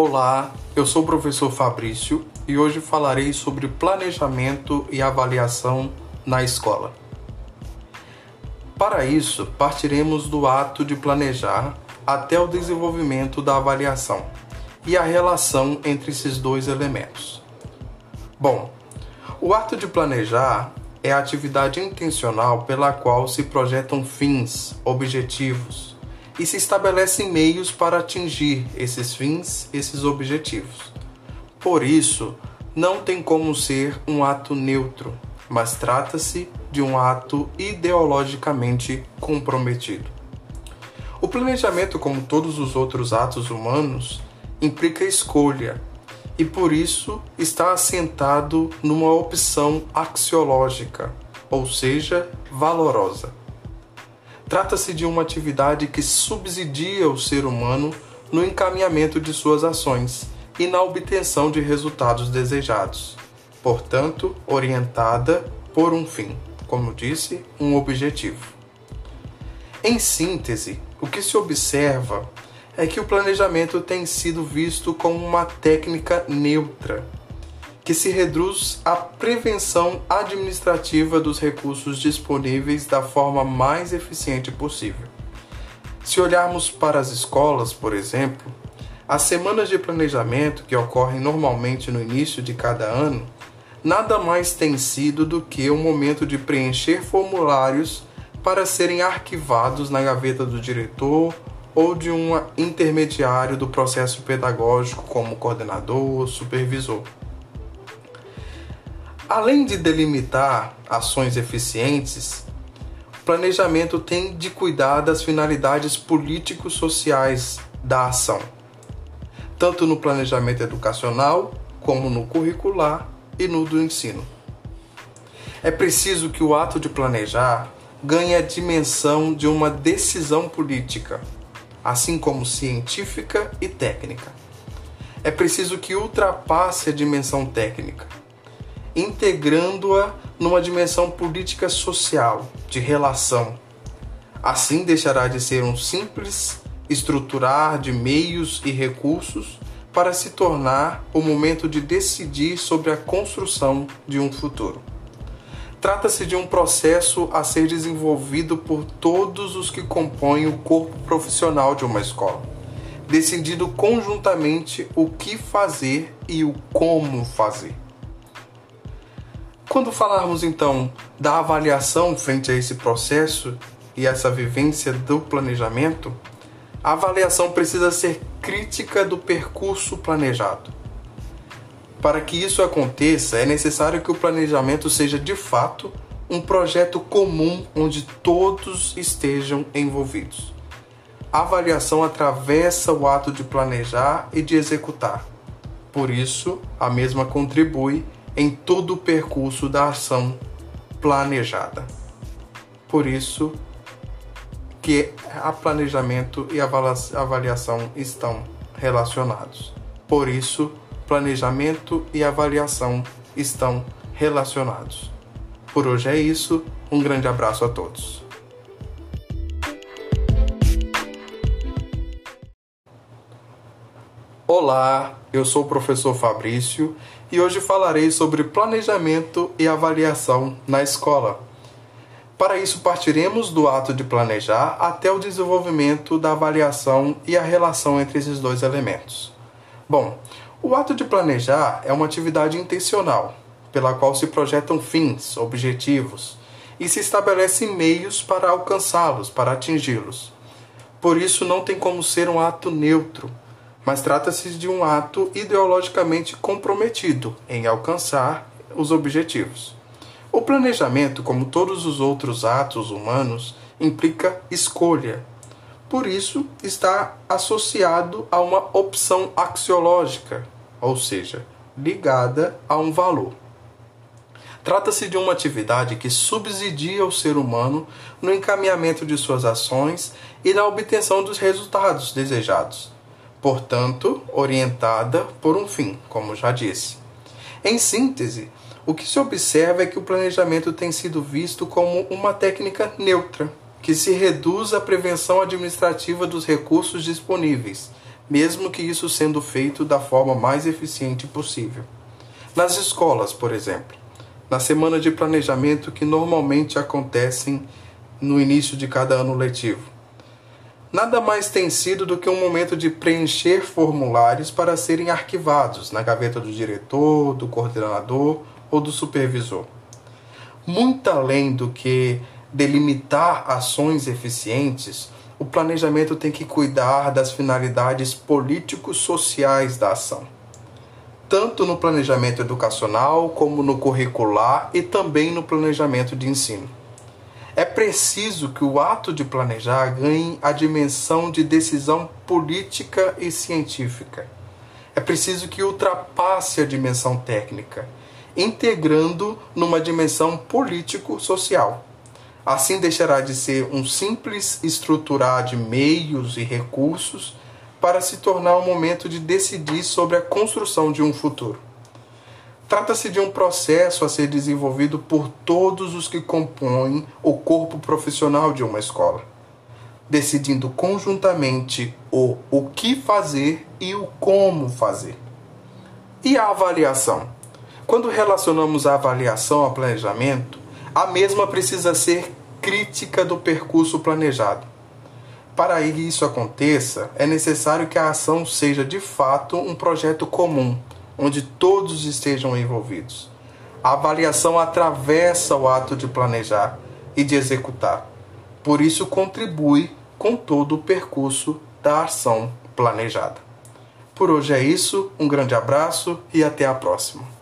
Olá, eu sou o professor Fabrício e hoje falarei sobre planejamento e avaliação na escola. Para isso, partiremos do ato de planejar até o desenvolvimento da avaliação e a relação entre esses dois elementos. Bom, o ato de planejar é a atividade intencional pela qual se projetam fins, objetivos, e se estabelecem meios para atingir esses fins, esses objetivos. Por isso, não tem como ser um ato neutro, mas trata-se de um ato ideologicamente comprometido. O planejamento, como todos os outros atos humanos, implica escolha e por isso está assentado numa opção axiológica, ou seja, valorosa. Trata-se de uma atividade que subsidia o ser humano no encaminhamento de suas ações e na obtenção de resultados desejados, portanto, orientada por um fim, como disse, um objetivo. Em síntese, o que se observa é que o planejamento tem sido visto como uma técnica neutra que se reduz à prevenção administrativa dos recursos disponíveis da forma mais eficiente possível. Se olharmos para as escolas, por exemplo, as semanas de planejamento que ocorrem normalmente no início de cada ano nada mais tem sido do que o um momento de preencher formulários para serem arquivados na gaveta do diretor ou de um intermediário do processo pedagógico, como coordenador ou supervisor. Além de delimitar ações eficientes, o planejamento tem de cuidar das finalidades político-sociais da ação, tanto no planejamento educacional como no curricular e no do ensino. É preciso que o ato de planejar ganhe a dimensão de uma decisão política, assim como científica e técnica. É preciso que ultrapasse a dimensão técnica integrando-a numa dimensão política social, de relação. Assim deixará de ser um simples estruturar de meios e recursos para se tornar o momento de decidir sobre a construção de um futuro. Trata-se de um processo a ser desenvolvido por todos os que compõem o corpo profissional de uma escola, decidindo conjuntamente o que fazer e o como fazer. Quando falarmos então da avaliação frente a esse processo e essa vivência do planejamento, a avaliação precisa ser crítica do percurso planejado. Para que isso aconteça, é necessário que o planejamento seja de fato um projeto comum onde todos estejam envolvidos. A avaliação atravessa o ato de planejar e de executar. Por isso, a mesma contribui em todo o percurso da ação planejada. Por isso que a planejamento e a avaliação estão relacionados. Por isso, planejamento e avaliação estão relacionados. Por hoje é isso. Um grande abraço a todos. Olá, eu sou o professor Fabrício e hoje falarei sobre planejamento e avaliação na escola. Para isso, partiremos do ato de planejar até o desenvolvimento da avaliação e a relação entre esses dois elementos. Bom, o ato de planejar é uma atividade intencional, pela qual se projetam fins, objetivos e se estabelecem meios para alcançá-los, para atingi-los. Por isso, não tem como ser um ato neutro mas trata-se de um ato ideologicamente comprometido em alcançar os objetivos. O planejamento, como todos os outros atos humanos, implica escolha. Por isso, está associado a uma opção axiológica, ou seja, ligada a um valor. Trata-se de uma atividade que subsidia o ser humano no encaminhamento de suas ações e na obtenção dos resultados desejados portanto, orientada por um fim, como já disse. Em síntese, o que se observa é que o planejamento tem sido visto como uma técnica neutra, que se reduz à prevenção administrativa dos recursos disponíveis, mesmo que isso sendo feito da forma mais eficiente possível. Nas escolas, por exemplo, na semana de planejamento que normalmente acontecem no início de cada ano letivo. Nada mais tem sido do que um momento de preencher formulários para serem arquivados na gaveta do diretor, do coordenador ou do supervisor. Muito além do que delimitar ações eficientes, o planejamento tem que cuidar das finalidades políticos-sociais da ação, tanto no planejamento educacional como no curricular e também no planejamento de ensino. É preciso que o ato de planejar ganhe a dimensão de decisão política e científica. É preciso que ultrapasse a dimensão técnica, integrando numa dimensão político-social. Assim deixará de ser um simples estruturar de meios e recursos para se tornar um momento de decidir sobre a construção de um futuro. Trata-se de um processo a ser desenvolvido por todos os que compõem o corpo profissional de uma escola, decidindo conjuntamente o o que fazer e o como fazer. E a avaliação? Quando relacionamos a avaliação ao planejamento, a mesma precisa ser crítica do percurso planejado. Para que isso aconteça, é necessário que a ação seja de fato um projeto comum, onde todos estejam envolvidos. A avaliação atravessa o ato de planejar e de executar. Por isso, contribui com todo o percurso da ação planejada. Por hoje é isso, um grande abraço e até a próxima.